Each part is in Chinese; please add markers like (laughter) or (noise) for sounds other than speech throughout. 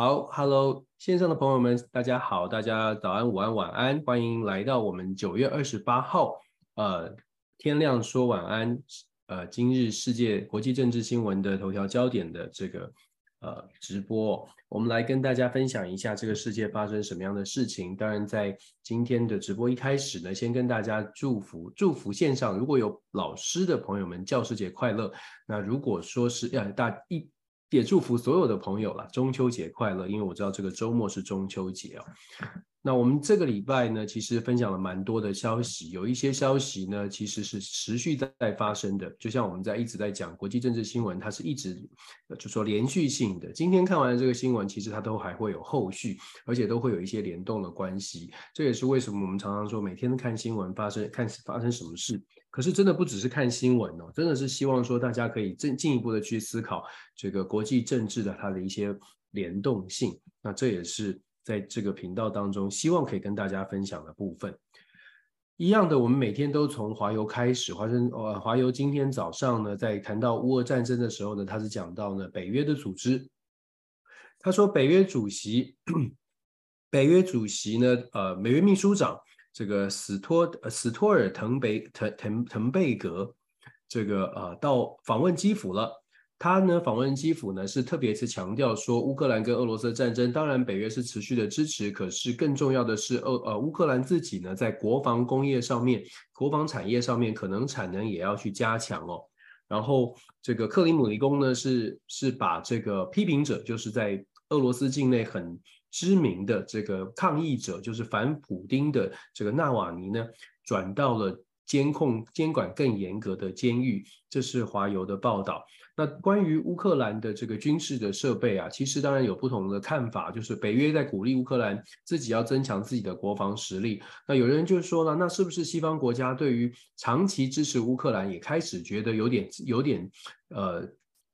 好，Hello，线上的朋友们，大家好，大家早安、午安、晚安，欢迎来到我们九月二十八号，呃，天亮说晚安，呃，今日世界国际政治新闻的头条焦点的这个呃直播，我们来跟大家分享一下这个世界发生什么样的事情。当然，在今天的直播一开始呢，先跟大家祝福，祝福线上如果有老师的朋友们，教师节快乐。那如果说是要大一。也祝福所有的朋友啦，中秋节快乐！因为我知道这个周末是中秋节哦。那我们这个礼拜呢，其实分享了蛮多的消息，有一些消息呢，其实是持续在发生的。就像我们在一直在讲国际政治新闻，它是一直就说连续性的。今天看完这个新闻，其实它都还会有后续，而且都会有一些联动的关系。这也是为什么我们常常说，每天看新闻发生，看发生什么事。可是真的不只是看新闻哦，真的是希望说大家可以进进一步的去思考这个国际政治的它的一些联动性。那这也是在这个频道当中希望可以跟大家分享的部分。一样的，我们每天都从华油开始，华生呃华油今天早上呢，在谈到乌俄战争的时候呢，他是讲到呢北约的组织，他说北约主席 (clears throat) 北约主席呢呃北约秘书长。这个史托呃史托尔滕贝滕滕滕贝格，这个呃到访问基辅了。他呢访问基辅呢是特别是强调说，乌克兰跟俄罗斯的战争，当然北约是持续的支持，可是更重要的是，俄呃乌克兰自己呢在国防工业上面、国防产业上面，可能产能也要去加强哦。然后这个克里姆林宫呢是是把这个批评者，就是在俄罗斯境内很。知名的这个抗议者，就是反普丁的这个纳瓦尼呢，转到了监控监管更严格的监狱。这是华邮的报道。那关于乌克兰的这个军事的设备啊，其实当然有不同的看法。就是北约在鼓励乌克兰自己要增强自己的国防实力。那有人就说了，那是不是西方国家对于长期支持乌克兰也开始觉得有点有点呃？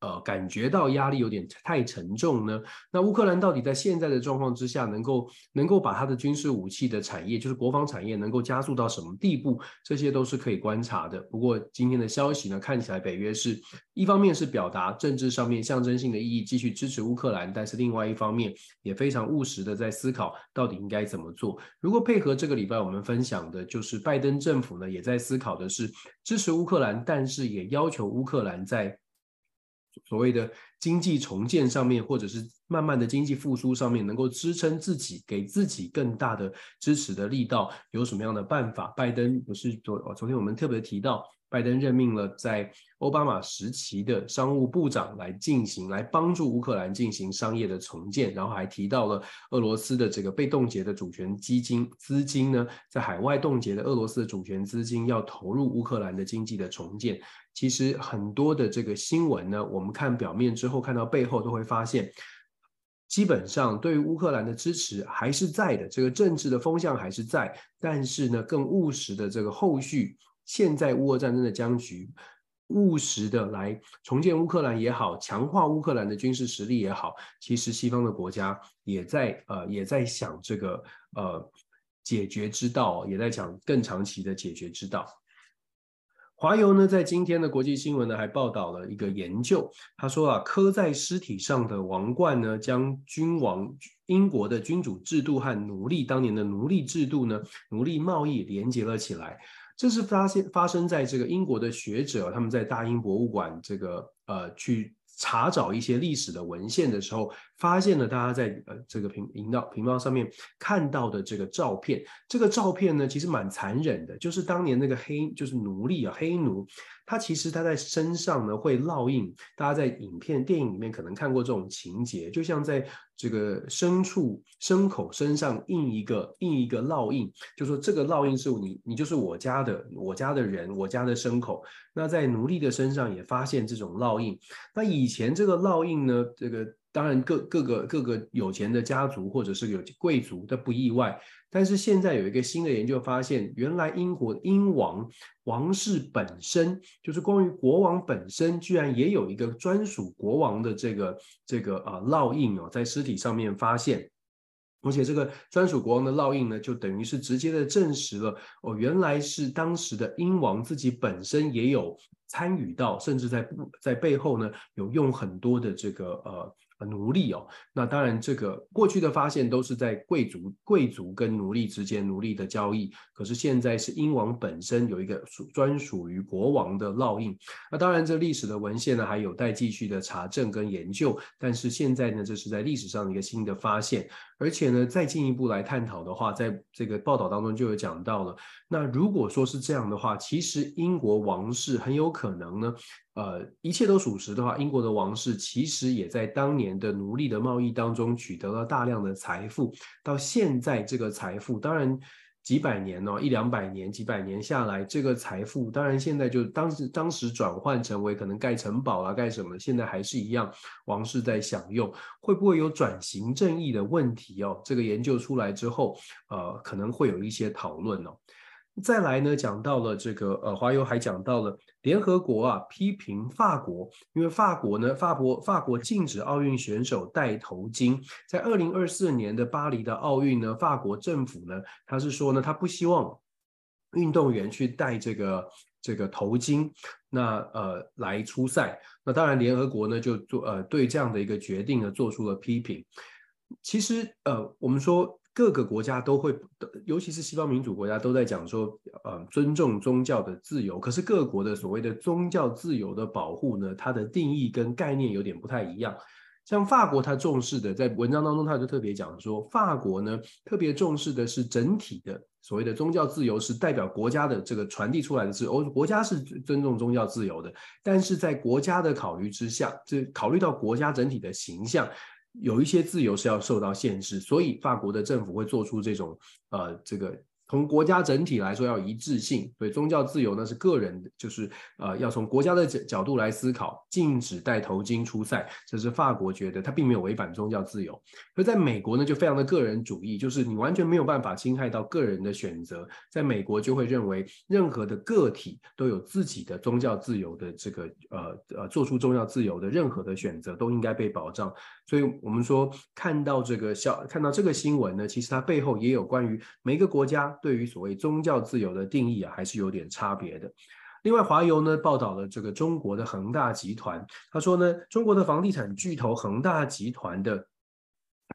呃，感觉到压力有点太沉重呢。那乌克兰到底在现在的状况之下，能够能够把它的军事武器的产业，就是国防产业，能够加速到什么地步？这些都是可以观察的。不过今天的消息呢，看起来北约是一方面是表达政治上面象征性的意义，继续支持乌克兰，但是另外一方面也非常务实的在思考到底应该怎么做。如果配合这个礼拜我们分享的，就是拜登政府呢，也在思考的是支持乌克兰，但是也要求乌克兰在。所谓的经济重建上面，或者是慢慢的经济复苏上面，能够支撑自己，给自己更大的支持的力道，有什么样的办法？拜登不是昨昨天我们特别提到。拜登任命了在奥巴马时期的商务部长来进行，来帮助乌克兰进行商业的重建，然后还提到了俄罗斯的这个被冻结的主权基金资金呢，在海外冻结的俄罗斯的主权资金要投入乌克兰的经济的重建。其实很多的这个新闻呢，我们看表面之后，看到背后都会发现，基本上对于乌克兰的支持还是在的，这个政治的风向还是在，但是呢，更务实的这个后续。现在乌俄战争的僵局，务实的来重建乌克兰也好，强化乌克兰的军事实力也好，其实西方的国家也在呃也在想这个呃解决之道，也在讲更长期的解决之道。华油呢在今天的国际新闻呢还报道了一个研究，他说啊，刻在尸体上的王冠呢，将君王英国的君主制度和奴隶当年的奴隶制度呢，奴隶贸易连接了起来。这是发现发生在这个英国的学者，他们在大英博物馆这个呃去查找一些历史的文献的时候，发现了大家在呃这个频频道频道上面看到的这个照片。这个照片呢，其实蛮残忍的，就是当年那个黑就是奴隶啊，黑奴。他其实他在身上呢会烙印，大家在影片、电影里面可能看过这种情节，就像在这个牲畜、牲口身上印一个印一个烙印，就说这个烙印是你，你就是我家的，我家的人，我家的牲口。那在奴隶的身上也发现这种烙印。那以前这个烙印呢，这个。当然各，各个各个有钱的家族或者是有贵族都不意外。但是现在有一个新的研究发现，原来英国英王王室本身就是关于国王本身，居然也有一个专属国王的这个这个啊烙印哦，在尸体上面发现。而且这个专属国王的烙印呢，就等于是直接的证实了哦，原来是当时的英王自己本身也有参与到，甚至在在背后呢有用很多的这个呃。奴隶哦，那当然，这个过去的发现都是在贵族、贵族跟奴隶之间奴隶的交易。可是现在是英王本身有一个专属于国王的烙印。那当然，这历史的文献呢还有待继续的查证跟研究。但是现在呢，这是在历史上的一个新的发现。而且呢，再进一步来探讨的话，在这个报道当中就有讲到了。那如果说是这样的话，其实英国王室很有可能呢。呃，一切都属实的话，英国的王室其实也在当年的奴隶的贸易当中取得了大量的财富。到现在，这个财富当然几百年哦，一两百年、几百年下来，这个财富当然现在就当时当时转换成为可能盖城堡啊、盖什么，现在还是一样，王室在享用，会不会有转型正义的问题哦？这个研究出来之后，呃，可能会有一些讨论哦。再来呢，讲到了这个呃，华邮还讲到了联合国啊批评法国，因为法国呢，法国法国禁止奥运选手戴头巾，在二零二四年的巴黎的奥运呢，法国政府呢，他是说呢，他不希望运动员去戴这个这个头巾，那呃来出赛，那当然联合国呢就做呃对这样的一个决定呢做出了批评。其实呃我们说。各个国家都会，尤其是西方民主国家都在讲说，呃，尊重宗教的自由。可是各国的所谓的宗教自由的保护呢，它的定义跟概念有点不太一样。像法国，它重视的，在文章当中，他就特别讲说，法国呢特别重视的是整体的所谓的宗教自由，是代表国家的这个传递出来的自由，国家是尊重宗教自由的。但是在国家的考虑之下，这考虑到国家整体的形象。有一些自由是要受到限制，所以法国的政府会做出这种呃这个。从国家整体来说要一致性，所以宗教自由呢是个人，就是呃要从国家的角角度来思考，禁止戴头巾出赛，这是法国觉得他并没有违反宗教自由。而在美国呢就非常的个人主义，就是你完全没有办法侵害到个人的选择，在美国就会认为任何的个体都有自己的宗教自由的这个呃呃做出宗教自由的任何的选择都应该被保障。所以我们说看到这个消看到这个新闻呢，其实它背后也有关于每个国家。对于所谓宗教自由的定义啊，还是有点差别的。另外，华邮呢报道了这个中国的恒大集团，他说呢，中国的房地产巨头恒大集团的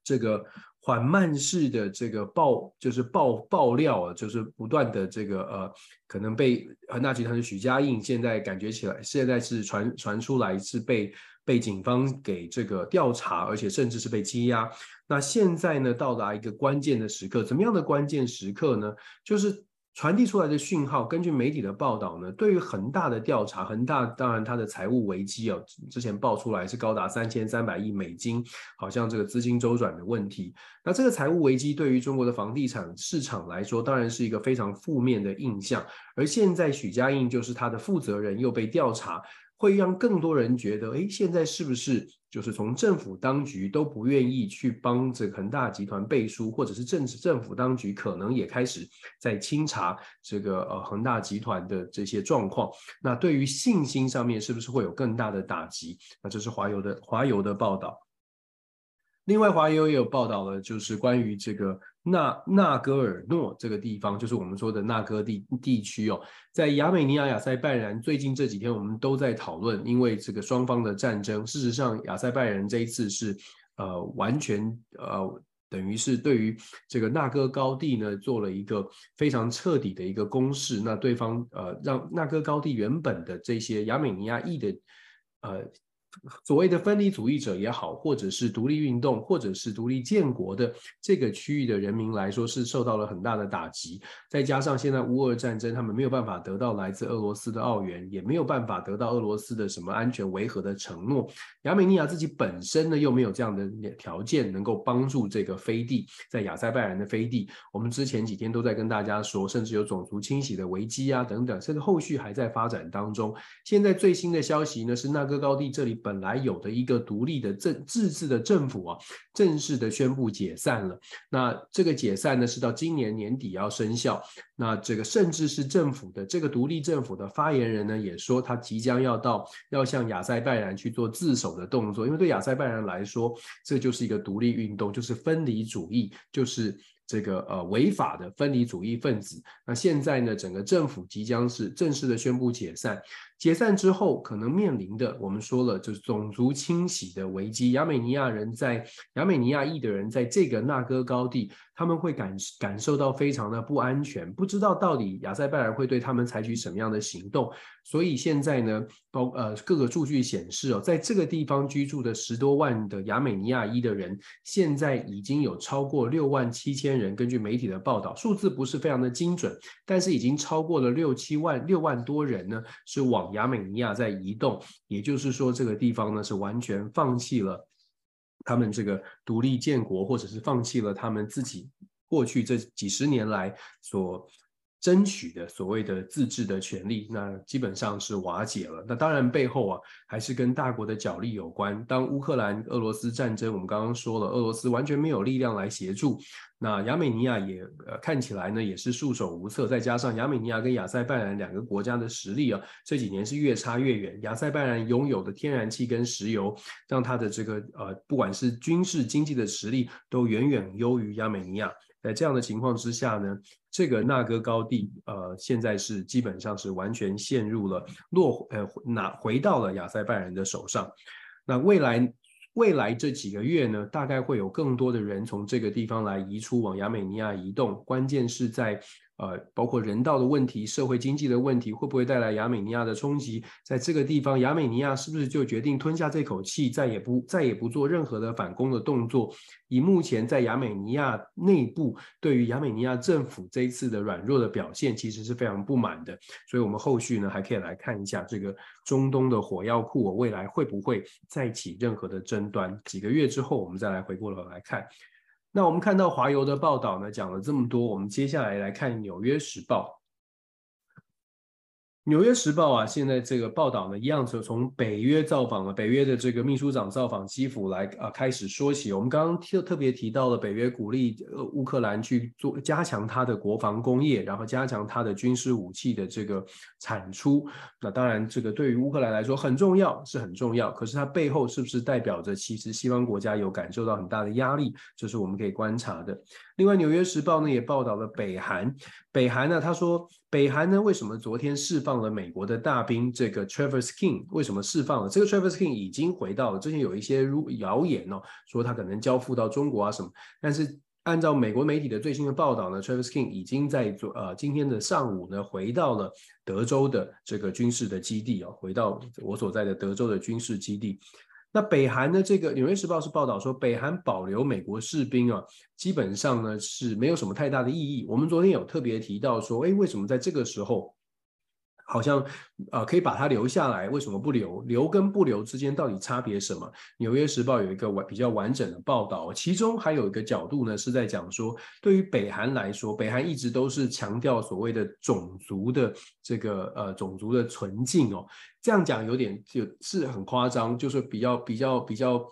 这个缓慢式的这个爆，就是爆爆料啊，就是不断的这个呃，可能被恒大集团的许家印现在感觉起来，现在是传传出来是被。被警方给这个调查，而且甚至是被羁押。那现在呢，到达一个关键的时刻，怎么样的关键时刻呢？就是传递出来的讯号。根据媒体的报道呢，对于恒大的调查，恒大当然它的财务危机哦，之前爆出来是高达三千三百亿美金，好像这个资金周转的问题。那这个财务危机对于中国的房地产市场来说，当然是一个非常负面的印象。而现在许家印就是他的负责人，又被调查。会让更多人觉得，哎，现在是不是就是从政府当局都不愿意去帮这个恒大集团背书，或者是政治政府当局可能也开始在清查这个呃恒大集团的这些状况？那对于信心上面是不是会有更大的打击？那这是华邮的华邮的报道。另外，华邮也有报道了，就是关于这个纳纳戈尔诺这个地方，就是我们说的纳戈地地区哦，在亚美尼亚、亚塞拜然，最近这几天我们都在讨论，因为这个双方的战争。事实上，亚塞拜然这一次是呃完全呃等于是对于这个纳戈高地呢做了一个非常彻底的一个攻势。那对方呃让纳戈高地原本的这些亚美尼亚裔的呃。所谓的分离主义者也好，或者是独立运动，或者是独立建国的这个区域的人民来说，是受到了很大的打击。再加上现在乌俄战争，他们没有办法得到来自俄罗斯的奥援，也没有办法得到俄罗斯的什么安全维和的承诺。亚美尼亚自己本身呢，又没有这样的条件能够帮助这个飞地，在亚塞拜然的飞地。我们之前几天都在跟大家说，甚至有种族清洗的危机啊等等，甚至后续还在发展当中。现在最新的消息呢，是纳戈高地这里。本本来有的一个独立的政自治的政府啊，正式的宣布解散了。那这个解散呢，是到今年年底要生效。那这个甚至是政府的这个独立政府的发言人呢，也说他即将要到要向亚塞拜然去做自首的动作，因为对亚塞拜然来说，这就是一个独立运动，就是分离主义，就是。这个呃违法的分离主义分子，那现在呢，整个政府即将是正式的宣布解散。解散之后可能面临的，我们说了就是种族清洗的危机。亚美尼亚人在亚美尼亚裔的人在这个纳戈高地，他们会感感受到非常的不安全，不知道到底亚塞拜然会对他们采取什么样的行动。所以现在呢，包呃各个数据显示哦，在这个地方居住的十多万的亚美尼亚裔的人，现在已经有超过六万七千人。根据媒体的报道，数字不是非常的精准，但是已经超过了六七万六万多人呢，是往亚美尼亚在移动。也就是说，这个地方呢是完全放弃了他们这个独立建国，或者是放弃了他们自己过去这几十年来所。争取的所谓的自治的权利，那基本上是瓦解了。那当然背后啊，还是跟大国的角力有关。当乌克兰俄罗斯战争，我们刚刚说了，俄罗斯完全没有力量来协助。那亚美尼亚也呃看起来呢也是束手无策。再加上亚美尼亚跟亚塞拜然两个国家的实力啊，这几年是越差越远。亚塞拜然拥有的天然气跟石油，让它的这个呃不管是军事经济的实力，都远远优于亚美尼亚。在这样的情况之下呢，这个纳戈高地，呃，现在是基本上是完全陷入了落，呃，拿回到了亚塞拜然的手上。那未来未来这几个月呢，大概会有更多的人从这个地方来移出，往亚美尼亚移动。关键是在。呃，包括人道的问题、社会经济的问题，会不会带来亚美尼亚的冲击？在这个地方，亚美尼亚是不是就决定吞下这口气，再也不再也不做任何的反攻的动作？以目前在亚美尼亚内部对于亚美尼亚政府这一次的软弱的表现，其实是非常不满的。所以，我们后续呢还可以来看一下这个中东的火药库，未来会不会再起任何的争端？几个月之后，我们再来回过头来看。那我们看到华油的报道呢，讲了这么多，我们接下来来看《纽约时报》。《纽约时报》啊，现在这个报道呢，一样是从北约造访了北约的这个秘书长造访基辅来啊开始说起。我们刚刚特特别提到了北约鼓励呃乌克兰去做加强它的国防工业，然后加强它的军事武器的这个产出。那当然，这个对于乌克兰来说很重要，是很重要。可是它背后是不是代表着其实西方国家有感受到很大的压力？这是我们可以观察的。另外，《纽约时报》呢也报道了北韩。北韩呢，他说，北韩呢为什么昨天释放了美国的大兵这个 Travis King？为什么释放了这个 Travis King 已经回到了？之前有一些如谣言哦，说他可能交付到中国啊什么。但是按照美国媒体的最新的报道呢，Travis King 已经在昨呃今天的上午呢回到了德州的这个军事的基地哦，回到我所在的德州的军事基地。那北韩的？这个《纽约时报》是报道说，北韩保留美国士兵啊，基本上呢是没有什么太大的意义。我们昨天有特别提到说，哎，为什么在这个时候？好像，呃，可以把它留下来，为什么不留？留跟不留之间到底差别什么？纽约时报有一个完比较完整的报道，其中还有一个角度呢，是在讲说，对于北韩来说，北韩一直都是强调所谓的种族的这个呃种族的纯净哦，这样讲有点就是很夸张，就是比较比较比较。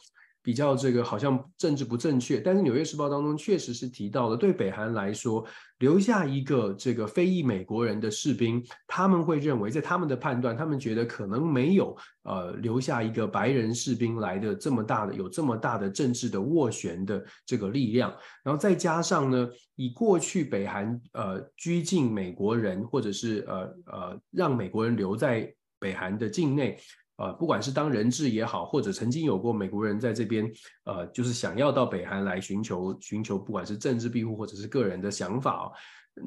比较这个好像政治不正确，但是《纽约时报》当中确实是提到了，对北韩来说，留下一个这个非裔美国人的士兵，他们会认为，在他们的判断，他们觉得可能没有呃留下一个白人士兵来的这么大的有这么大的政治的斡旋的这个力量，然后再加上呢，以过去北韩呃拘禁美国人，或者是呃呃让美国人留在北韩的境内。呃，不管是当人质也好，或者曾经有过美国人在这边，呃，就是想要到北韩来寻求寻求，不管是政治庇护或者是个人的想法哦，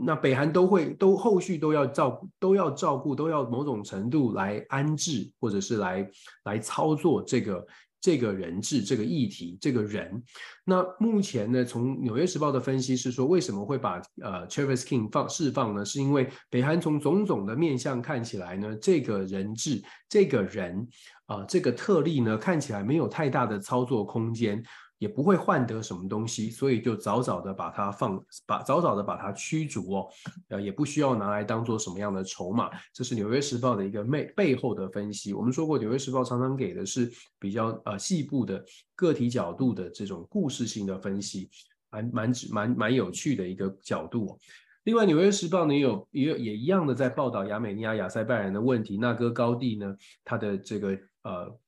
那北韩都会都后续都要照，都要照顾，都要某种程度来安置，或者是来来操作这个。这个人质，这个议题，这个人，那目前呢，从《纽约时报》的分析是说，为什么会把呃 Travis King 放释放呢？是因为北韩从种种的面向看起来呢，这个人质，这个人啊、呃，这个特例呢，看起来没有太大的操作空间。也不会换得什么东西，所以就早早的把它放，把早早的把它驱逐哦，呃，也不需要拿来当做什么样的筹码。这是《纽约时报》的一个背背后的分析。我们说过，《纽约时报》常常给的是比较呃细部的个体角度的这种故事性的分析，蛮蛮蛮蛮有趣的一个角度。另外，《纽约时报》呢也有也有也一样的在报道亚美尼亚亚塞拜然的问题，纳戈高地呢，它的这个呃。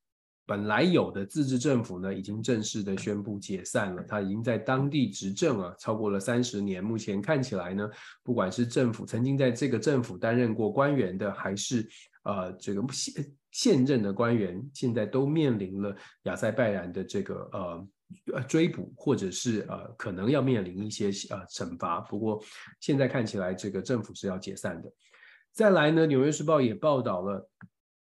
本来有的自治政府呢，已经正式的宣布解散了。他已经在当地执政啊，超过了三十年。目前看起来呢，不管是政府曾经在这个政府担任过官员的，还是呃这个现现任的官员，现在都面临了亚塞拜然的这个呃呃追捕，或者是呃可能要面临一些呃惩罚。不过现在看起来，这个政府是要解散的。再来呢，《纽约时报》也报道了。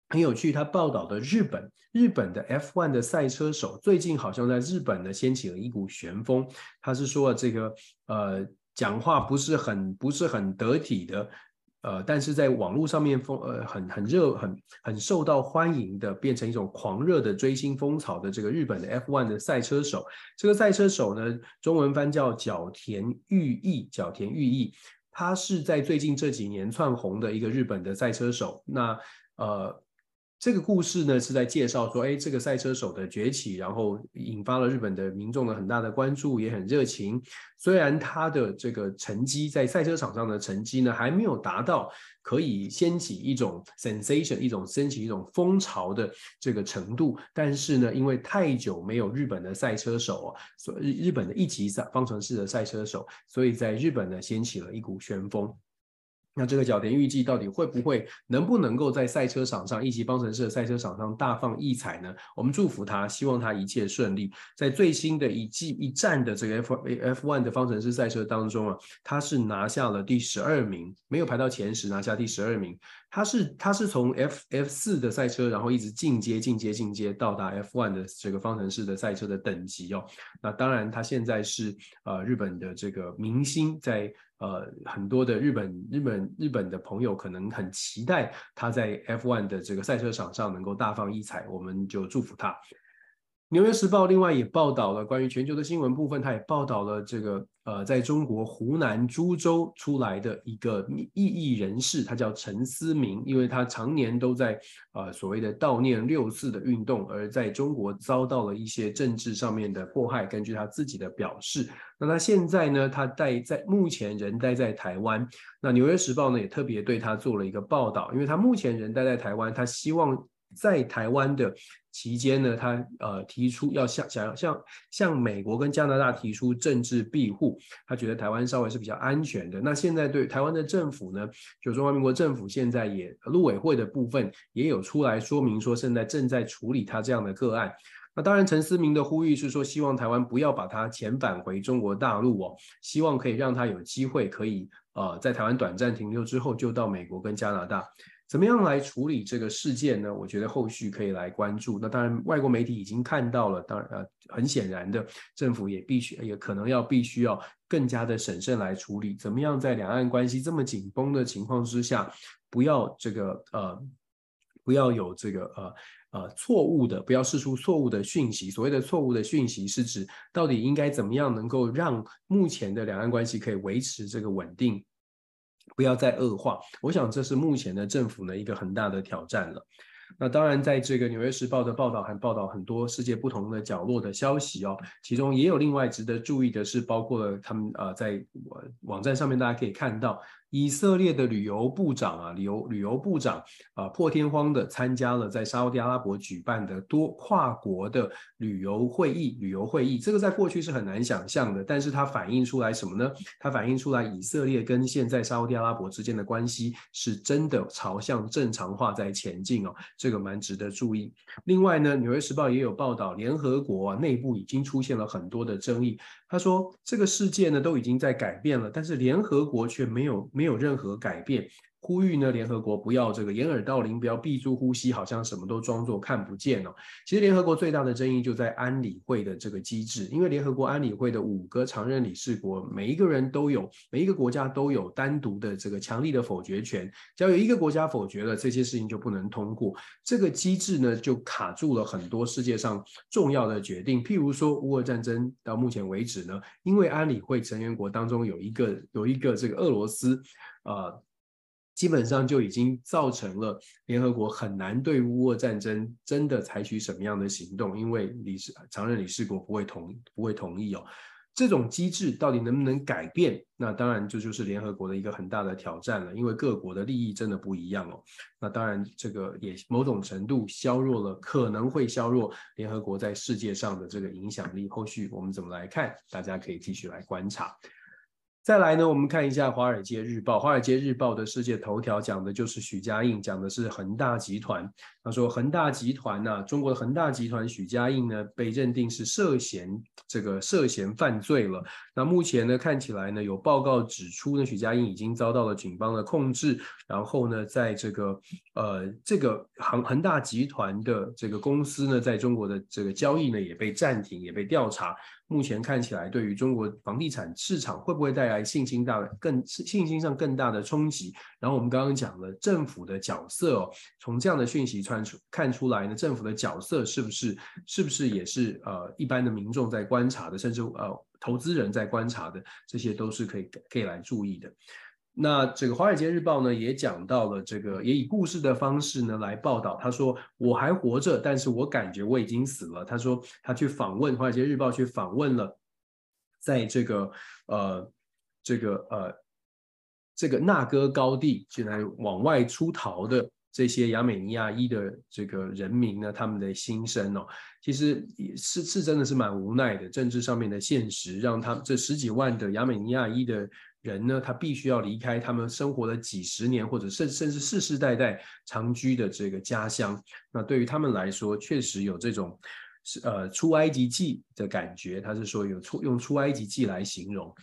很有趣，他报道的日本，日本的 F1 的赛车手最近好像在日本呢掀起了一股旋风。他是说这个呃讲话不是很不是很得体的，呃，但是在网络上面风呃很很热很很受到欢迎的，变成一种狂热的追星风潮的这个日本的 F1 的赛车手。这个赛车手呢，中文翻叫角田裕毅，角田裕毅，他是在最近这几年窜红的一个日本的赛车手。那呃。这个故事呢，是在介绍说，哎，这个赛车手的崛起，然后引发了日本的民众的很大的关注，也很热情。虽然他的这个成绩在赛车场上的成绩呢，还没有达到可以掀起一种 sensation，一种掀起一种风潮的这个程度，但是呢，因为太久没有日本的赛车手啊，所日日本的一级赛方程式的赛车手，所以在日本呢，掀起了一股旋风。那这个角田预计到底会不会能不能够在赛车场上一级方程式的赛车场上大放异彩呢？我们祝福他，希望他一切顺利。在最新的一季一站的这个 F F1 的方程式赛车当中啊，他是拿下了第十二名，没有排到前十，拿下第十二名。他是他是从 F F 四的赛车，然后一直进阶进阶进阶到达 F 1的这个方程式的赛车的等级哦。那当然，他现在是呃日本的这个明星，在呃很多的日本日本日本的朋友可能很期待他在 F 1的这个赛车场上能够大放异彩，我们就祝福他。《纽约时报》另外也报道了关于全球的新闻部分，他也报道了这个呃，在中国湖南株洲出来的一个异议人士，他叫陈思明，因为他常年都在呃所谓的悼念六四的运动，而在中国遭到了一些政治上面的迫害。根据他自己的表示，那他现在呢，他待在目前人待在台湾。那《纽约时报》呢也特别对他做了一个报道，因为他目前人待在台湾，他希望。在台湾的期间呢，他呃提出要向想要向向美国跟加拿大提出政治庇护，他觉得台湾稍微是比较安全的。那现在对台湾的政府呢，就中华民国政府现在也陆委会的部分也有出来说明说，现在正在处理他这样的个案。那当然，陈思明的呼吁是说，希望台湾不要把他遣返回中国大陆哦，希望可以让他有机会可以呃在台湾短暂停留之后，就到美国跟加拿大。怎么样来处理这个事件呢？我觉得后续可以来关注。那当然，外国媒体已经看到了，当然呃，很显然的，政府也必须也可能要必须要更加的审慎来处理。怎么样在两岸关系这么紧绷的情况之下，不要这个呃，不要有这个呃呃错误的，不要释出错误的讯息。所谓的错误的讯息是指到底应该怎么样能够让目前的两岸关系可以维持这个稳定。不要再恶化，我想这是目前的政府呢一个很大的挑战了。那当然，在这个《纽约时报》的报道还报道很多世界不同的角落的消息哦，其中也有另外值得注意的是，包括了他们呃在网站上面大家可以看到。以色列的旅游部长啊，旅游旅游部长啊，破天荒的参加了在沙乌地阿拉伯举办的多跨国的旅游会议。旅游会议这个在过去是很难想象的，但是它反映出来什么呢？它反映出来以色列跟现在沙乌地阿拉伯之间的关系是真的朝向正常化在前进哦，这个蛮值得注意。另外呢，《纽约时报》也有报道，联合国啊内部已经出现了很多的争议。他说这个世界呢都已经在改变了，但是联合国却没有。没有任何改变，呼吁呢联合国不要这个掩耳盗铃，不要闭住呼吸，好像什么都装作看不见哦。其实联合国最大的争议就在安理会的这个机制，因为联合国安理会的五个常任理事国，每一个人都有，每一个国家都有单独的这个强力的否决权，只要有一个国家否决了，这些事情就不能通过。这个机制呢就卡住了很多世界上重要的决定，譬如说乌俄战争到目前为止呢，因为安理会成员国当中有一个有一个这个俄罗斯。呃，基本上就已经造成了联合国很难对乌俄战争真的采取什么样的行动，因为理事常任理事国不会同不会同意哦。这种机制到底能不能改变？那当然这就是联合国的一个很大的挑战了，因为各国的利益真的不一样哦。那当然这个也某种程度削弱了，可能会削弱联合国在世界上的这个影响力。后续我们怎么来看？大家可以继续来观察。再来呢，我们看一下《华尔街日报》。《华尔街日报》的世界头条讲的就是许家印，讲的是恒大集团。他说，恒大集团呢、中国的恒大集团许家印呢，被认定是涉嫌这个涉嫌犯罪了。那目前呢，看起来呢，有报告指出呢，许家印已经遭到了警方的控制。然后呢，在这个呃，这个恒恒大集团的这个公司呢，在中国的这个交易呢，也被暂停，也被调查。目前看起来，对于中国房地产市场会不会带来信心大更信心上更大的冲击？然后我们刚刚讲了政府的角色哦，从这样的讯息传出看出来呢，政府的角色是不是是不是也是呃一般的民众在观察的，甚至呃投资人在观察的，这些都是可以可以来注意的。那这个《华尔街日报》呢，也讲到了这个，也以故事的方式呢来报道。他说：“我还活着，但是我感觉我已经死了。”他说他去访问《华尔街日报》，去访问了在这个呃这个呃这个纳戈高地，现在往外出逃的这些亚美尼亚裔的这个人民呢，他们的心声哦，其实是是真的是蛮无奈的，政治上面的现实，让他们这十几万的亚美尼亚裔的。人呢，他必须要离开他们生活了几十年，或者甚甚至世世代代长居的这个家乡。那对于他们来说，确实有这种是呃出埃及记的感觉。他是说有出用出埃及记来形容。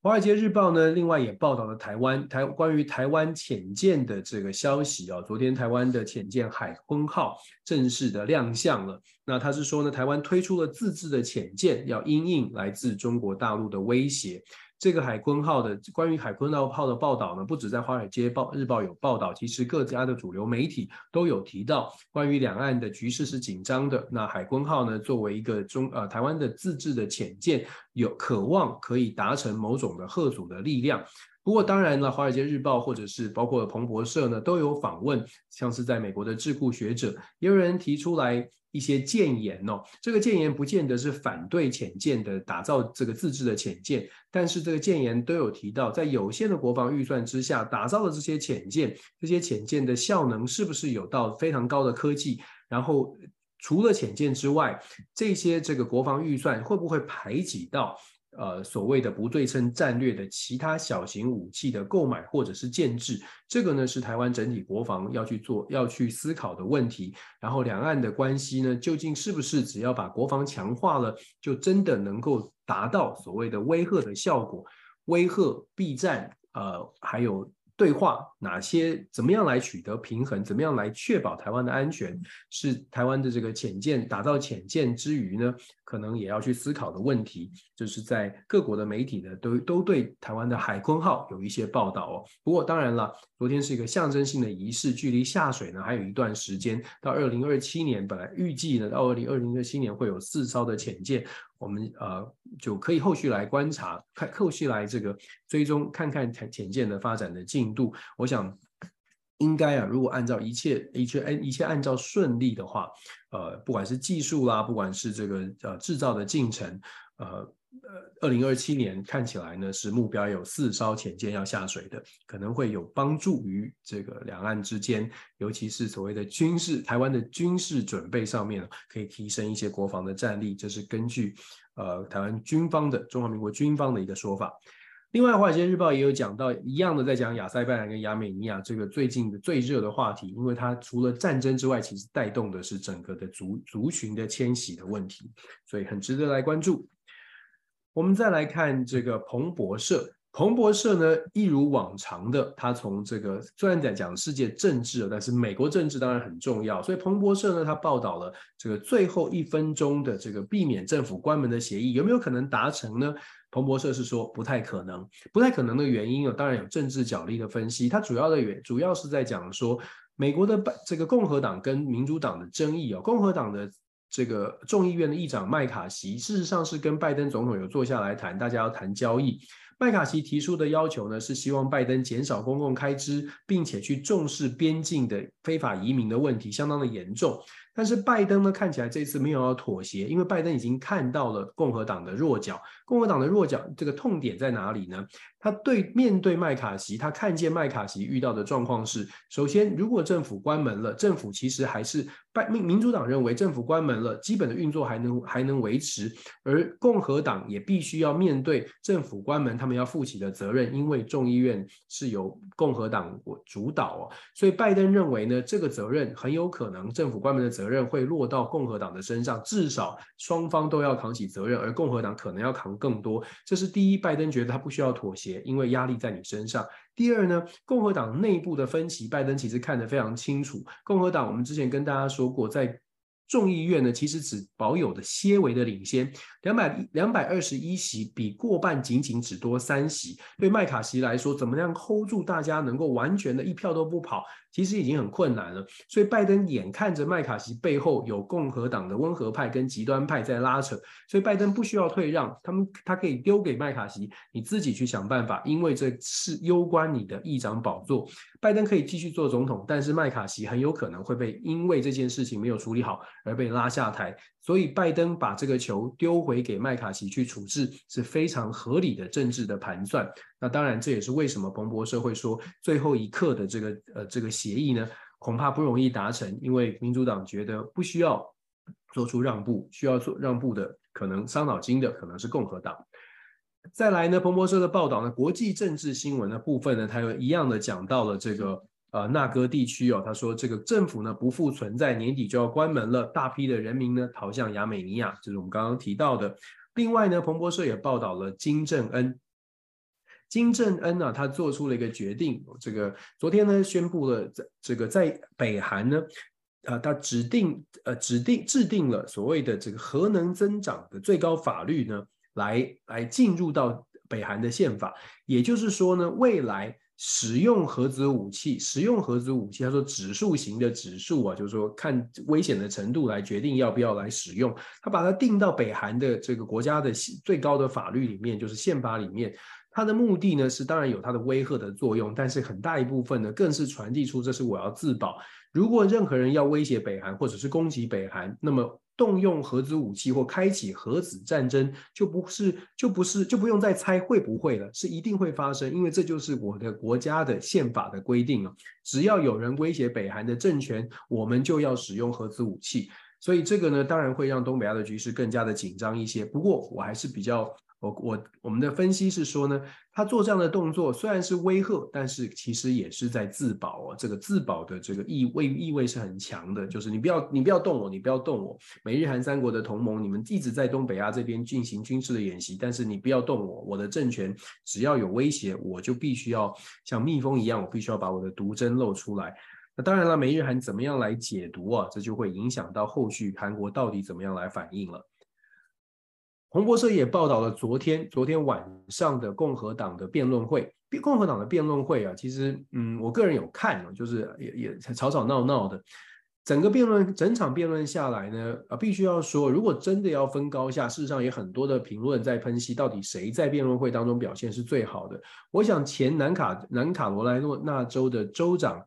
华尔街日报呢，另外也报道了台湾台关于台湾潜舰的这个消息啊、哦。昨天台湾的潜舰海鲲号正式的亮相了。那他是说呢，台湾推出了自制的潜舰，要因应来自中国大陆的威胁。这个海鲲号的关于海鲲号的报道呢，不止在《华尔街报日报》有报道，其实各家的主流媒体都有提到，关于两岸的局势是紧张的。那海鲲号呢，作为一个中呃台湾的自制的浅舰，有渴望可以达成某种的贺祖的力量。不过当然了，《华尔街日报》或者是包括彭博社呢，都有访问，像是在美国的智库学者，也有人提出来。一些建言哦，这个建言不见得是反对潜舰的打造这个自制的潜舰，但是这个建言都有提到，在有限的国防预算之下打造的这些潜舰，这些潜舰的效能是不是有到非常高的科技？然后除了潜舰之外，这些这个国防预算会不会排挤到？呃，所谓的不对称战略的其他小型武器的购买或者是建制，这个呢是台湾整体国防要去做、要去思考的问题。然后两岸的关系呢，究竟是不是只要把国防强化了，就真的能够达到所谓的威吓的效果？威吓、避战，呃，还有。对话哪些怎么样来取得平衡？怎么样来确保台湾的安全？是台湾的这个潜舰打造潜舰之余呢，可能也要去思考的问题。就是在各国的媒体呢，都都对台湾的海鲲号有一些报道哦。不过当然了，昨天是一个象征性的仪式，距离下水呢还有一段时间，到二零二七年，本来预计呢到二零二零二七年会有四艘的潜舰。我们呃就可以后续来观察，看后续来这个追踪，看看潜潜舰的发展的进度。我想应该啊，如果按照一切一切按一切按照顺利的话，呃，不管是技术啦，不管是这个呃制造的进程，呃。呃，二零二七年看起来呢是目标有四艘潜舰要下水的，可能会有帮助于这个两岸之间，尤其是所谓的军事，台湾的军事准备上面可以提升一些国防的战力。这是根据呃台湾军方的中华民国军方的一个说法。另外，《华尔街日报》也有讲到一样的，在讲亚塞拜然跟亚美尼亚这个最近的最热的话题，因为它除了战争之外，其实带动的是整个的族族群的迁徙的问题，所以很值得来关注。我们再来看这个彭博社，彭博社呢，一如往常的，他从这个虽然在讲世界政治，但是美国政治当然很重要，所以彭博社呢，他报道了这个最后一分钟的这个避免政府关门的协议有没有可能达成呢？彭博社是说不太可能，不太可能的原因啊，当然有政治角力的分析，它主要的原主要是在讲说美国的这个共和党跟民主党的争议啊，共和党的。这个众议院的议长麦卡锡，事实上是跟拜登总统有坐下来谈，大家要谈交易。麦卡锡提出的要求呢，是希望拜登减少公共开支，并且去重视边境的非法移民的问题，相当的严重。但是拜登呢，看起来这次没有要妥协，因为拜登已经看到了共和党的弱角。共和党的弱角，这个痛点在哪里呢？他对面对麦卡锡，他看见麦卡锡遇到的状况是：首先，如果政府关门了，政府其实还是拜民民主党认为政府关门了，基本的运作还能还能维持，而共和党也必须要面对政府关门，他们要负起的责任，因为众议院是由共和党主导哦，所以拜登认为呢，这个责任很有可能政府关门的责任会落到共和党的身上，至少双方都要扛起责任，而共和党可能要扛更多。这是第一，拜登觉得他不需要妥协。因为压力在你身上。第二呢，共和党内部的分歧，拜登其实看得非常清楚。共和党，我们之前跟大家说过，在众议院呢，其实只保有的些微的领先，两百两百二十一席，比过半仅仅只多三席。对麦卡锡来说，怎么样 hold 住大家，能够完全的一票都不跑？其实已经很困难了，所以拜登眼看着麦卡锡背后有共和党的温和派跟极端派在拉扯，所以拜登不需要退让，他们他可以丢给麦卡锡，你自己去想办法，因为这是攸关你的议长宝座。拜登可以继续做总统，但是麦卡锡很有可能会被因为这件事情没有处理好而被拉下台，所以拜登把这个球丢回给麦卡锡去处置是非常合理的政治的盘算。那当然，这也是为什么彭博社会说最后一刻的这个呃这个协议呢，恐怕不容易达成，因为民主党觉得不需要做出让步，需要做让步的可能伤脑筋的可能是共和党。再来呢，彭博社的报道呢，国际政治新闻的部分呢，它又一样的讲到了这个呃纳戈地区哦，他说这个政府呢不复存在，年底就要关门了，大批的人民呢逃向亚美尼亚，这是我们刚刚提到的。另外呢，彭博社也报道了金正恩。金正恩呢、他做出了一个决定，这个昨天呢宣布了，在这个在北韩呢，啊、呃，他指定呃指定制定了所谓的这个核能增长的最高法律呢，来来进入到北韩的宪法，也就是说呢，未来使用核子武器，使用核子武器，他说指数型的指数啊，就是说看危险的程度来决定要不要来使用，他把它定到北韩的这个国家的最高的法律里面，就是宪法里面。它的目的呢，是当然有它的威吓的作用，但是很大一部分呢，更是传递出这是我要自保。如果任何人要威胁北韩或者是攻击北韩，那么动用核子武器或开启核子战争，就不是就不是就不用再猜会不会了，是一定会发生，因为这就是我的国家的宪法的规定啊。只要有人威胁北韩的政权，我们就要使用核子武器。所以这个呢，当然会让东北亚的局势更加的紧张一些。不过我还是比较。我我我们的分析是说呢，他做这样的动作虽然是威吓，但是其实也是在自保哦。这个自保的这个意味意味是很强的，就是你不要你不要动我，你不要动我。美日韩三国的同盟，你们一直在东北亚这边进行军事的演习，但是你不要动我，我的政权只要有威胁，我就必须要像蜜蜂一样，我必须要把我的毒针露出来。那当然了，美日韩怎么样来解读啊？这就会影响到后续韩国到底怎么样来反应了。彭博社也报道了昨天昨天晚上的共和党的辩论会，共和党的辩论会啊，其实嗯，我个人有看，就是也也吵吵闹闹的。整个辩论整场辩论下来呢，啊，必须要说，如果真的要分高下，事实上也很多的评论在分析到底谁在辩论会当中表现是最好的。我想前南卡南卡罗来纳州的州长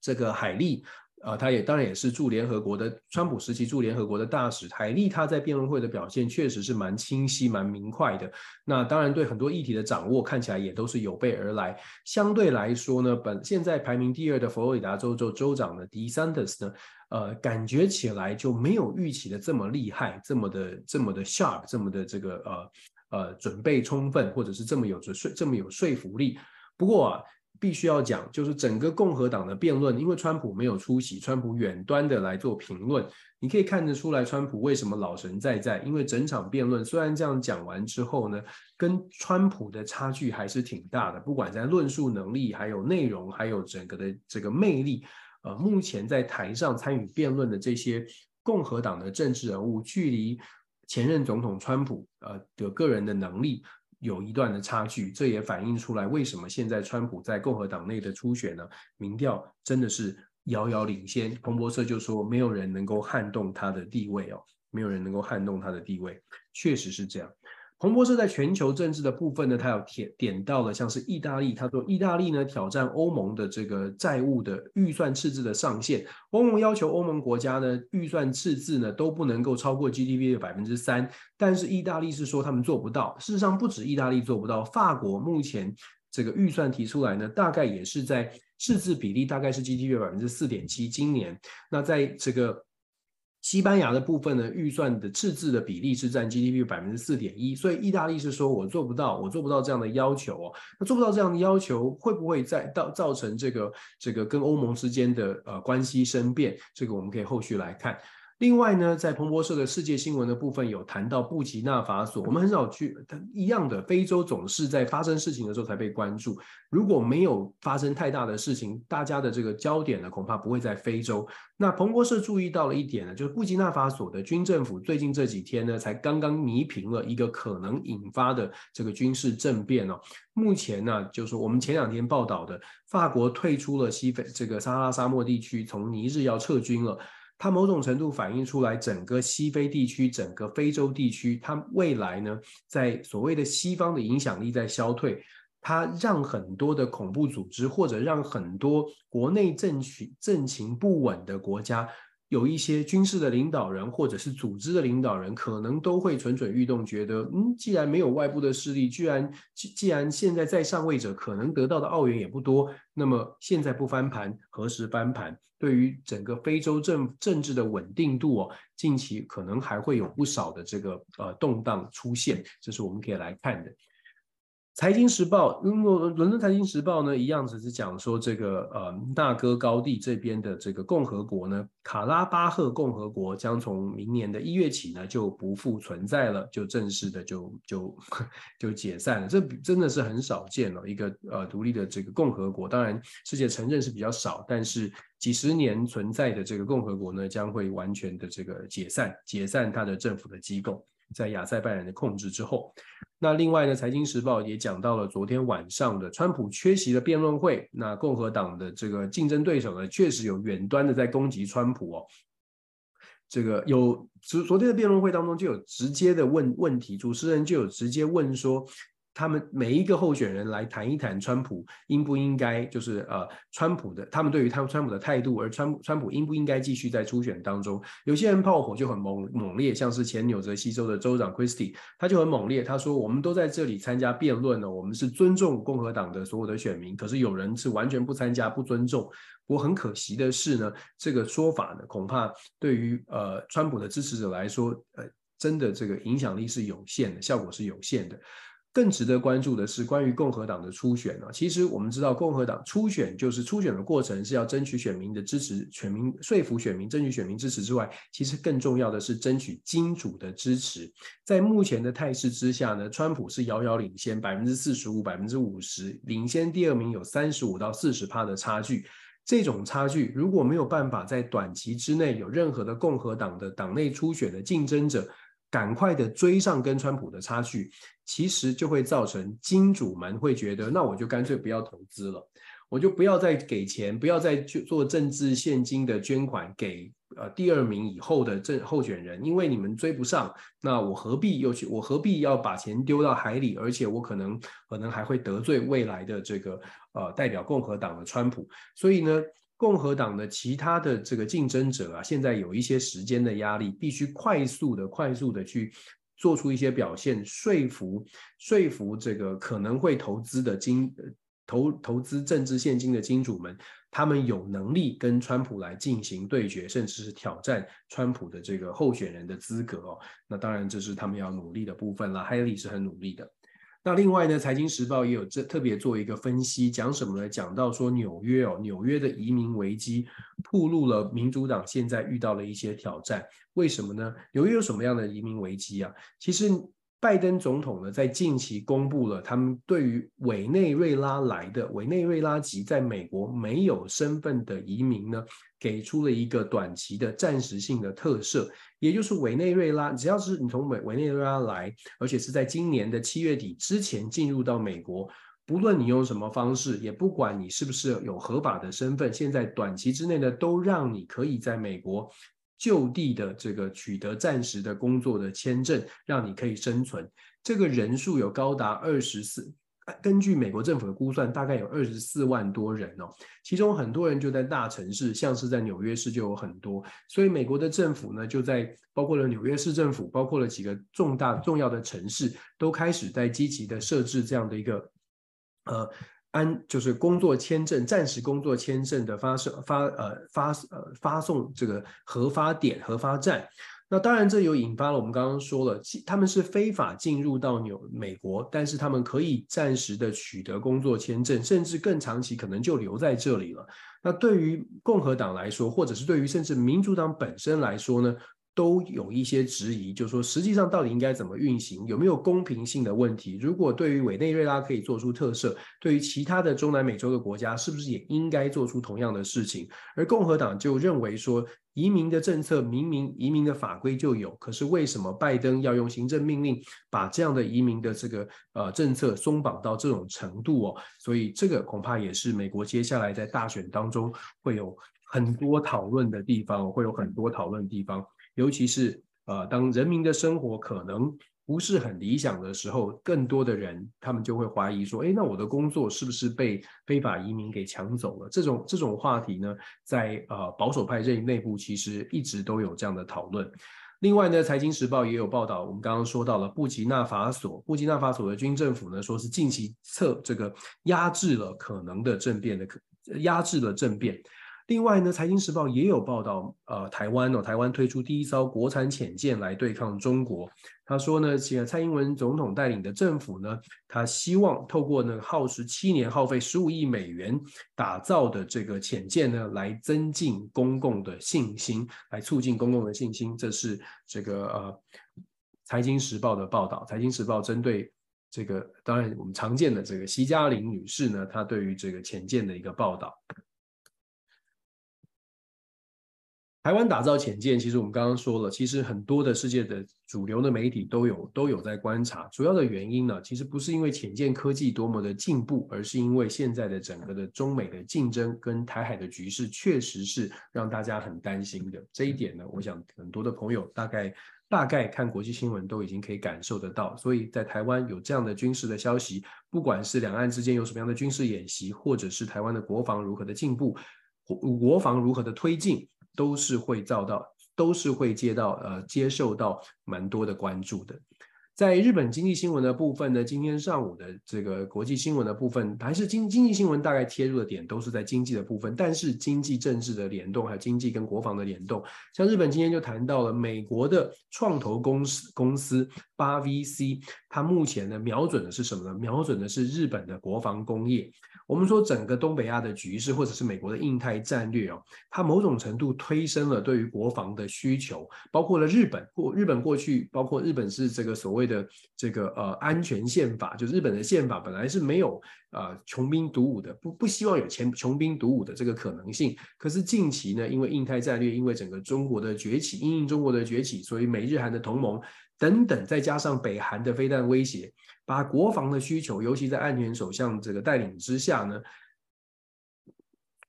这个海莉。啊，他也当然也是驻联合国的川普时期驻联合国的大使，海利他在辩论会的表现确实是蛮清晰、蛮明快的。那当然对很多议题的掌握看起来也都是有备而来。相对来说呢，本现在排名第二的佛罗里达州州州长的迪桑特斯呢，呃，感觉起来就没有预期的这么厉害，这么的这么的 sharp，这么的这个呃呃准备充分，或者是这么有着说这么有说服力。不过啊。必须要讲，就是整个共和党的辩论，因为川普没有出席，川普远端的来做评论，你可以看得出来，川普为什么老神在在？因为整场辩论虽然这样讲完之后呢，跟川普的差距还是挺大的，不管在论述能力、还有内容、还有整个的这个魅力，呃，目前在台上参与辩论的这些共和党的政治人物，距离前任总统川普呃的个人的能力。有一段的差距，这也反映出来为什么现在川普在共和党内的初选呢？民调真的是遥遥领先。彭博社就说，没有人能够撼动他的地位哦，没有人能够撼动他的地位，确实是这样。彭博社在全球政治的部分呢，他有点点到了像是意大利，他说意大利呢挑战欧盟的这个债务的预算赤字的上限，欧盟要求欧盟国家呢预算赤字呢都不能够超过 GDP 的百分之三，但是意大利是说他们做不到。事实上，不止意大利做不到，法国目前这个预算提出来呢，大概也是在赤字比例大概是 GDP 的百分之四点七，今年那在这个。西班牙的部分呢，预算的赤字的比例是占 GDP 百分之四点一，所以意大利是说我做不到，我做不到这样的要求哦。那做不到这样的要求，会不会再到造成这个这个跟欧盟之间的呃关系生变？这个我们可以后续来看。另外呢，在彭博社的世界新闻的部分有谈到布吉纳法索，我们很少去，一样的，非洲总是在发生事情的时候才被关注。如果没有发生太大的事情，大家的这个焦点呢，恐怕不会在非洲。那彭博社注意到了一点呢，就是布吉纳法索的军政府最近这几天呢，才刚刚弥平了一个可能引发的这个军事政变哦。目前呢，就是我们前两天报道的，法国退出了西非这个撒哈拉沙漠地区，从尼日要撤军了。它某种程度反映出来，整个西非地区、整个非洲地区，它未来呢，在所谓的西方的影响力在消退，它让很多的恐怖组织或者让很多国内政局政情不稳的国家。有一些军事的领导人或者是组织的领导人，可能都会蠢蠢欲动，觉得，嗯，既然没有外部的势力，居然既既然现在在上位者可能得到的澳元也不多，那么现在不翻盘，何时翻盘？对于整个非洲政政治的稳定度哦，近期可能还会有不少的这个呃动荡出现，这是我们可以来看的。财经时报，因为伦敦财经时报呢，一样只是讲说这个呃纳戈高地这边的这个共和国呢，卡拉巴赫共和国将从明年的一月起呢就不复存在了，就正式的就就 (laughs) 就解散了。这真的是很少见了，一个呃独立的这个共和国。当然，世界承认是比较少，但是几十年存在的这个共和国呢，将会完全的这个解散，解散它的政府的机构。在亚塞拜然的控制之后，那另外呢，《财经时报》也讲到了昨天晚上的川普缺席的辩论会，那共和党的这个竞争对手呢，确实有远端的在攻击川普哦。这个有昨昨天的辩论会当中就有直接的问问题，主持人就有直接问说。他们每一个候选人来谈一谈川普应不应该，就是呃，川普的他们对于他们川普的态度，而川川普应不应该继续在初选当中？有些人炮火就很猛猛烈，像是前纽泽西州的州长 Christie，他就很猛烈，他说：“我们都在这里参加辩论了，我们是尊重共和党的所有的选民。”可是有人是完全不参加、不尊重。不过很可惜的是呢，这个说法呢，恐怕对于呃川普的支持者来说，呃，真的这个影响力是有限的，效果是有限的。更值得关注的是关于共和党的初选呢。其实我们知道，共和党初选就是初选的过程是要争取选民的支持，选民说服选民，争取选民支持之外，其实更重要的是争取金主的支持。在目前的态势之下呢，川普是遥遥领先百分之四十五、百分之五十，领先第二名有三十五到四十趴的差距。这种差距如果没有办法在短期之内有任何的共和党的党内初选的竞争者，赶快的追上跟川普的差距，其实就会造成金主们会觉得，那我就干脆不要投资了，我就不要再给钱，不要再去做政治献金的捐款给呃第二名以后的政候选人，因为你们追不上，那我何必又去，我何必要把钱丢到海里，而且我可能可能还会得罪未来的这个呃代表共和党的川普，所以呢。共和党的其他的这个竞争者啊，现在有一些时间的压力，必须快速的、快速的去做出一些表现，说服、说服这个可能会投资的金投投资政治献金的金主们，他们有能力跟川普来进行对决，甚至是挑战川普的这个候选人的资格哦。那当然，这是他们要努力的部分了。哈里是很努力的。那另外呢，《财经时报》也有这特别做一个分析，讲什么呢？讲到说纽约哦，纽约的移民危机暴露了民主党现在遇到了一些挑战。为什么呢？纽约有什么样的移民危机啊？其实。拜登总统呢，在近期公布了他们对于委内瑞拉来的委内瑞拉籍在美国没有身份的移民呢，给出了一个短期的暂时性的特赦，也就是委内瑞拉，只要是你从委委内瑞拉来，而且是在今年的七月底之前进入到美国，不论你用什么方式，也不管你是不是有合法的身份，现在短期之内呢，都让你可以在美国。就地的这个取得暂时的工作的签证，让你可以生存。这个人数有高达二十四。根据美国政府的估算，大概有二十四万多人哦，其中很多人就在大城市，像是在纽约市就有很多，所以美国的政府呢，就在包括了纽约市政府，包括了几个重大重要的城市，都开始在积极的设置这样的一个呃安，就是工作签证、暂时工作签证的发射发呃发呃发送这个核发点、核发站。那当然，这又引发了我们刚刚说了，他们是非法进入到纽美国，但是他们可以暂时的取得工作签证，甚至更长期可能就留在这里了。那对于共和党来说，或者是对于甚至民主党本身来说呢，都有一些质疑，就是说实际上到底应该怎么运行，有没有公平性的问题？如果对于委内瑞拉可以做出特赦，对于其他的中南美洲的国家，是不是也应该做出同样的事情？而共和党就认为说，移民的政策明明移民的法规就有，可是为什么拜登要用行政命令把这样的移民的这个呃政策松绑到这种程度哦？所以这个恐怕也是美国接下来在大选当中会有很多讨论的地方，会有很多讨论的地方，尤其是呃当人民的生活可能。不是很理想的时候，更多的人他们就会怀疑说：“诶，那我的工作是不是被非法移民给抢走了？”这种这种话题呢，在呃保守派阵营内部其实一直都有这样的讨论。另外呢，《财经时报》也有报道，我们刚刚说到了布吉纳法索，布吉纳法索的军政府呢，说是近期策这个压制了可能的政变的可，压制了政变。另外呢，《财经时报》也有报道，呃，台湾哦，台湾推出第一艘国产潜舰来对抗中国。他说呢，请蔡英文总统带领的政府呢，他希望透过呢耗时七年、耗费十五亿美元打造的这个潜舰呢，来增进公共的信心，来促进公共的信心。这是这个呃，《财经时报》的报道，《财经时报》针对这个，当然我们常见的这个席嘉玲女士呢，她对于这个潜舰的一个报道。台湾打造潜舰，其实我们刚刚说了，其实很多的世界的主流的媒体都有都有在观察。主要的原因呢，其实不是因为潜舰科技多么的进步，而是因为现在的整个的中美的竞争跟台海的局势，确实是让大家很担心的。这一点呢，我想很多的朋友大概大概看国际新闻都已经可以感受得到。所以在台湾有这样的军事的消息，不管是两岸之间有什么样的军事演习，或者是台湾的国防如何的进步，国防如何的推进。都是会遭到，都是会接到，呃，接受到蛮多的关注的。在日本经济新闻的部分呢，今天上午的这个国际新闻的部分，还是经经济新闻大概切入的点都是在经济的部分，但是经济政治的联动，还有经济跟国防的联动，像日本今天就谈到了美国的创投公司公司八 VC，它目前呢瞄准的是什么呢？瞄准的是日本的国防工业。我们说整个东北亚的局势，或者是美国的印太战略哦，它某种程度推升了对于国防的需求，包括了日本过日本过去，包括日本是这个所谓的这个呃安全宪法，就是日本的宪法本来是没有呃穷兵黩武的，不不希望有钱穷兵黩武的这个可能性。可是近期呢，因为印太战略，因为整个中国的崛起，因应中国的崛起，所以美日韩的同盟等等，再加上北韩的飞弹威胁。把国防的需求，尤其在岸田首相这个带领之下呢，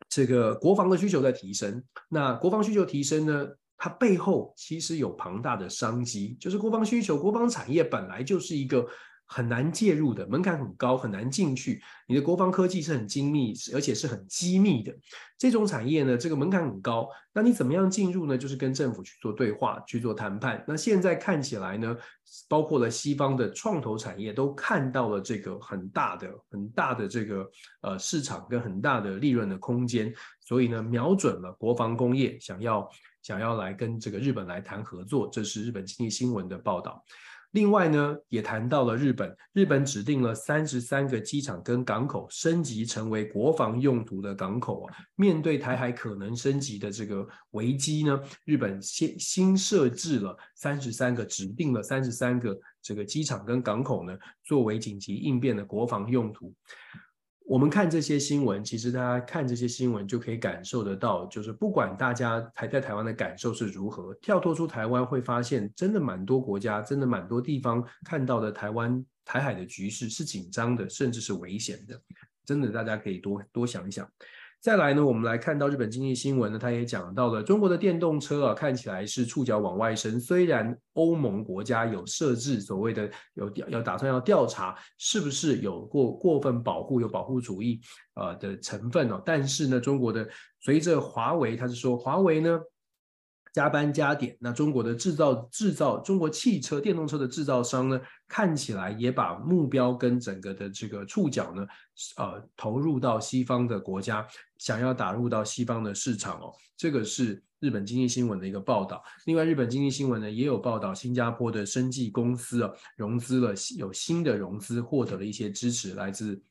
这个国防的需求在提升。那国防需求提升呢，它背后其实有庞大的商机，就是国防需求，国防产业本来就是一个。很难介入的，门槛很高，很难进去。你的国防科技是很精密，而且是很机密的。这种产业呢，这个门槛很高。那你怎么样进入呢？就是跟政府去做对话，去做谈判。那现在看起来呢，包括了西方的创投产业都看到了这个很大的、很大的这个呃市场跟很大的利润的空间，所以呢，瞄准了国防工业，想要想要来跟这个日本来谈合作。这是日本经济新闻的报道。另外呢，也谈到了日本，日本指定了三十三个机场跟港口升级成为国防用途的港口啊。面对台海可能升级的这个危机呢，日本先新设置了三十三个，指定了三十三个这个机场跟港口呢，作为紧急应变的国防用途。我们看这些新闻，其实大家看这些新闻就可以感受得到，就是不管大家台在台湾的感受是如何，跳脱出台湾会发现，真的蛮多国家，真的蛮多地方看到的台湾台海的局势是紧张的，甚至是危险的。真的，大家可以多多想一想。再来呢，我们来看到日本经济新闻呢，他也讲到了中国的电动车啊，看起来是触角往外伸。虽然欧盟国家有设置所谓的有要打算要调查是不是有过过分保护、有保护主义呃的成分哦，但是呢，中国的随着华为，他是说华为呢。加班加点，那中国的制造制造中国汽车电动车的制造商呢，看起来也把目标跟整个的这个触角呢，呃，投入到西方的国家，想要打入到西方的市场哦。这个是日本经济新闻的一个报道。另外，日本经济新闻呢也有报道，新加坡的生技公司啊，融资了，有新的融资，获得了一些支持，来自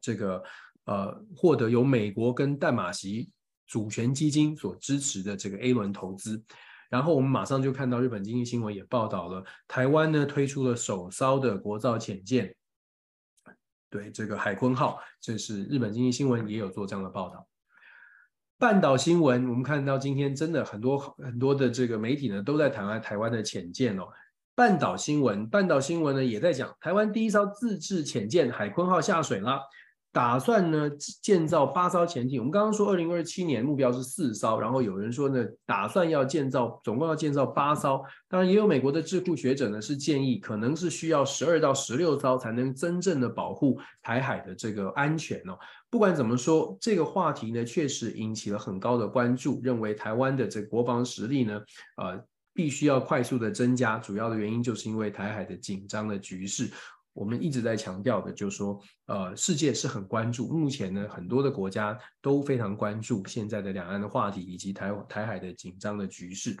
这个呃，获得由美国跟淡马锡。主权基金所支持的这个 A 轮投资，然后我们马上就看到日本经济新闻也报道了，台湾呢推出了首艘的国造潜舰，对这个海鲲号，这是日本经济新闻也有做这样的报道。半岛新闻，我们看到今天真的很多很多的这个媒体呢都在谈台湾的潜舰哦。半岛新闻，半岛新闻呢也在讲台湾第一艘自制潜舰海鲲号下水了。打算呢建造八艘潜艇，我们刚刚说二零二七年目标是四艘，然后有人说呢打算要建造，总共要建造八艘。当然也有美国的智库学者呢是建议，可能是需要十二到十六艘才能真正的保护台海的这个安全哦。不管怎么说，这个话题呢确实引起了很高的关注，认为台湾的这国防实力呢，呃，必须要快速的增加，主要的原因就是因为台海的紧张的局势。我们一直在强调的，就是说，呃，世界是很关注，目前呢，很多的国家都非常关注现在的两岸的话题以及台台海的紧张的局势。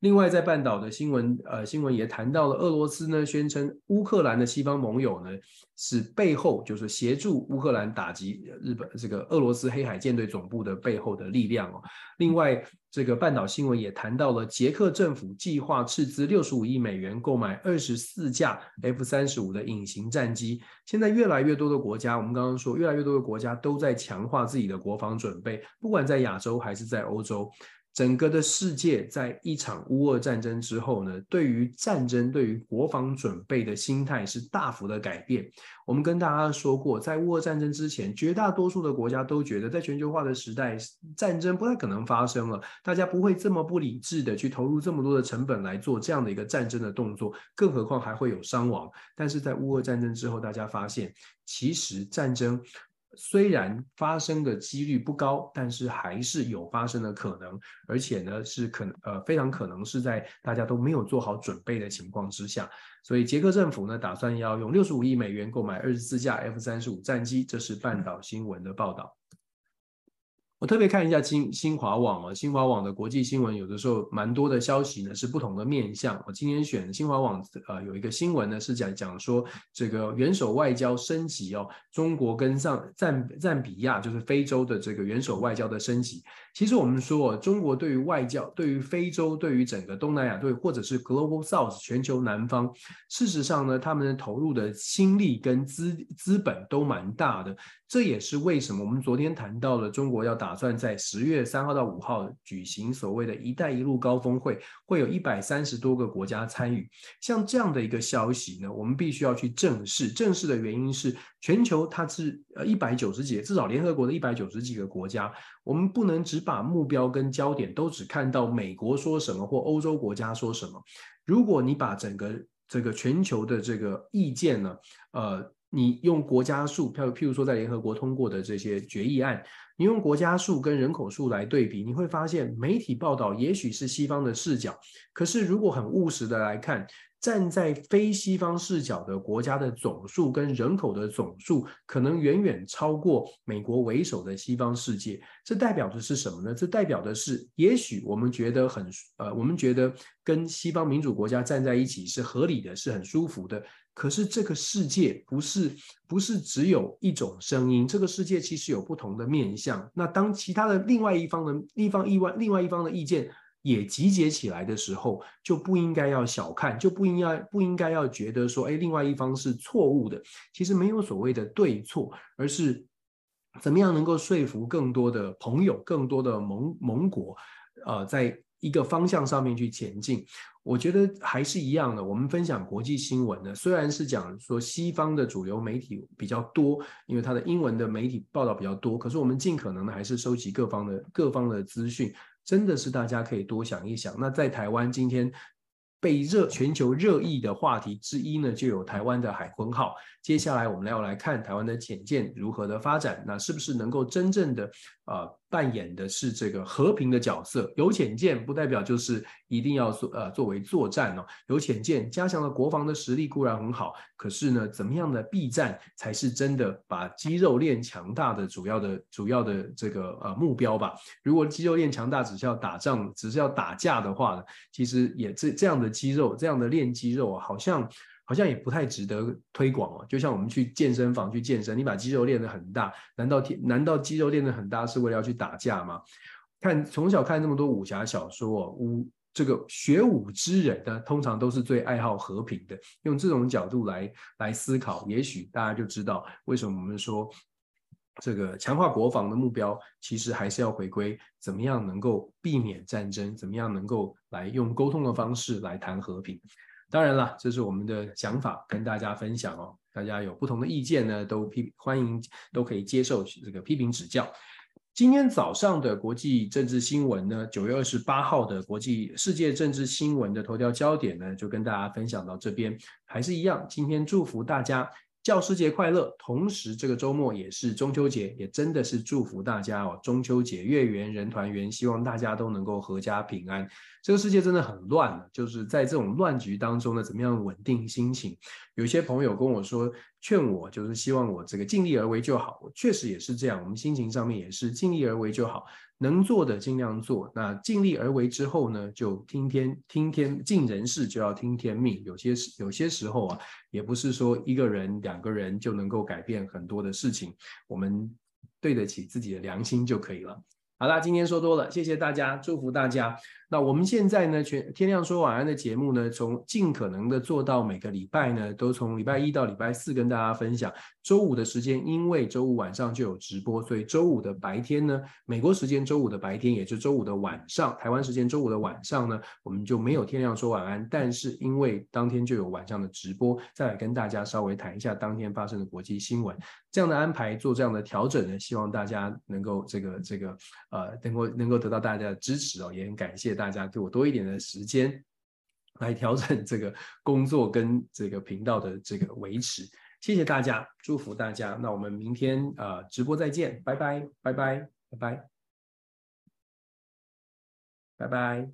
另外，在半岛的新闻，呃，新闻也谈到了俄罗斯呢，宣称乌克兰的西方盟友呢是背后，就是协助乌克兰打击日本这个俄罗斯黑海舰队总部的背后的力量哦。另外，这个半岛新闻也谈到了捷克政府计划斥资六十五亿美元购买二十四架 F 三十五的隐形战机。现在越来越多的国家，我们刚刚说，越来越多的国家都在强化自己的国防准备，不管在亚洲还是在欧洲。整个的世界在一场乌俄战争之后呢，对于战争、对于国防准备的心态是大幅的改变。我们跟大家说过，在乌俄战争之前，绝大多数的国家都觉得，在全球化的时代，战争不太可能发生了，大家不会这么不理智的去投入这么多的成本来做这样的一个战争的动作，更何况还会有伤亡。但是在乌俄战争之后，大家发现，其实战争。虽然发生的几率不高，但是还是有发生的可能，而且呢是可能呃非常可能是在大家都没有做好准备的情况之下，所以捷克政府呢打算要用六十五亿美元购买二十四架 F 三十五战机，这是半岛新闻的报道。我特别看一下新新华网啊，新华网的国际新闻有的时候蛮多的消息呢是不同的面向。我今天选新华网呃有一个新闻呢是讲讲说这个元首外交升级哦，中国跟上赞赞比亚就是非洲的这个元首外交的升级。其实我们说中国对于外交，对于非洲，对于整个东南亚，对或者是 Global South 全球南方，事实上呢，他们的投入的心力跟资资本都蛮大的。这也是为什么我们昨天谈到了中国要打算在十月三号到五号举行所谓的一带一路高峰会，会有一百三十多个国家参与。像这样的一个消息呢，我们必须要去正视。正视的原因是，全球它是呃一百九十几，至少联合国的一百九十几个国家，我们不能只把目标跟焦点都只看到美国说什么或欧洲国家说什么。如果你把整个这个全球的这个意见呢，呃，你用国家数，譬如譬如说在联合国通过的这些决议案，你用国家数跟人口数来对比，你会发现媒体报道也许是西方的视角，可是如果很务实的来看。站在非西方视角的国家的总数跟人口的总数，可能远远超过美国为首的西方世界。这代表的是什么呢？这代表的是，也许我们觉得很呃，我们觉得跟西方民主国家站在一起是合理的，是很舒服的。可是这个世界不是不是只有一种声音，这个世界其实有不同的面向。那当其他的另外一方的一方意外另外一方的意见。也集结起来的时候，就不应该要小看，就不应该不应该要觉得说，哎，另外一方是错误的。其实没有所谓的对错，而是怎么样能够说服更多的朋友、更多的盟盟国，呃，在一个方向上面去前进。我觉得还是一样的，我们分享国际新闻呢，虽然是讲说西方的主流媒体比较多，因为它的英文的媒体报道比较多，可是我们尽可能的还是收集各方的各方的资讯，真的是大家可以多想一想。那在台湾今天。被热全球热议的话题之一呢，就有台湾的海鲲号。接下来我们要来看台湾的潜舰如何的发展，那是不是能够真正的呃扮演的是这个和平的角色？有潜舰不代表就是一定要作呃作为作战哦。有潜舰加强了国防的实力固然很好，可是呢，怎么样的避战才是真的把肌肉练强大的主要的主要的这个呃目标吧？如果肌肉练强大只是要打仗，只是要打架的话呢，其实也这这样的肌肉这样的练肌肉啊好像。好像也不太值得推广哦，就像我们去健身房去健身，你把肌肉练得很大，难道天难道肌肉练得很大是为了要去打架吗？看从小看这么多武侠小说哦，武这个学武之人呢，通常都是最爱好和平的。用这种角度来来思考，也许大家就知道为什么我们说这个强化国防的目标，其实还是要回归怎么样能够避免战争，怎么样能够来用沟通的方式来谈和平。当然了，这是我们的想法，跟大家分享哦。大家有不同的意见呢，都批欢迎，都可以接受这个批评指教。今天早上的国际政治新闻呢，九月二十八号的国际世界政治新闻的头条焦点呢，就跟大家分享到这边，还是一样。今天祝福大家。教师节快乐！同时，这个周末也是中秋节，也真的是祝福大家哦。中秋节月圆人团圆，希望大家都能够阖家平安。这个世界真的很乱，就是在这种乱局当中呢，怎么样稳定心情？有些朋友跟我说，劝我就是希望我这个尽力而为就好。我确实也是这样，我们心情上面也是尽力而为就好。能做的尽量做，那尽力而为之后呢，就听天听天尽人事，就要听天命。有些时有些时候啊，也不是说一个人两个人就能够改变很多的事情，我们对得起自己的良心就可以了。好啦，今天说多了，谢谢大家，祝福大家。那我们现在呢，全天亮说晚安的节目呢，从尽可能的做到每个礼拜呢，都从礼拜一到礼拜四跟大家分享。周五的时间，因为周五晚上就有直播，所以周五的白天呢，美国时间周五的白天，也就是周五的晚上，台湾时间周五的晚上呢，我们就没有天亮说晚安。但是因为当天就有晚上的直播，再来跟大家稍微谈一下当天发生的国际新闻。这样的安排，做这样的调整呢，希望大家能够这个这个呃，能够能够得到大家的支持哦，也很感谢。大家给我多一点的时间来调整这个工作跟这个频道的这个维持，谢谢大家，祝福大家。那我们明天呃直播再见，拜拜，拜拜，拜拜，拜拜。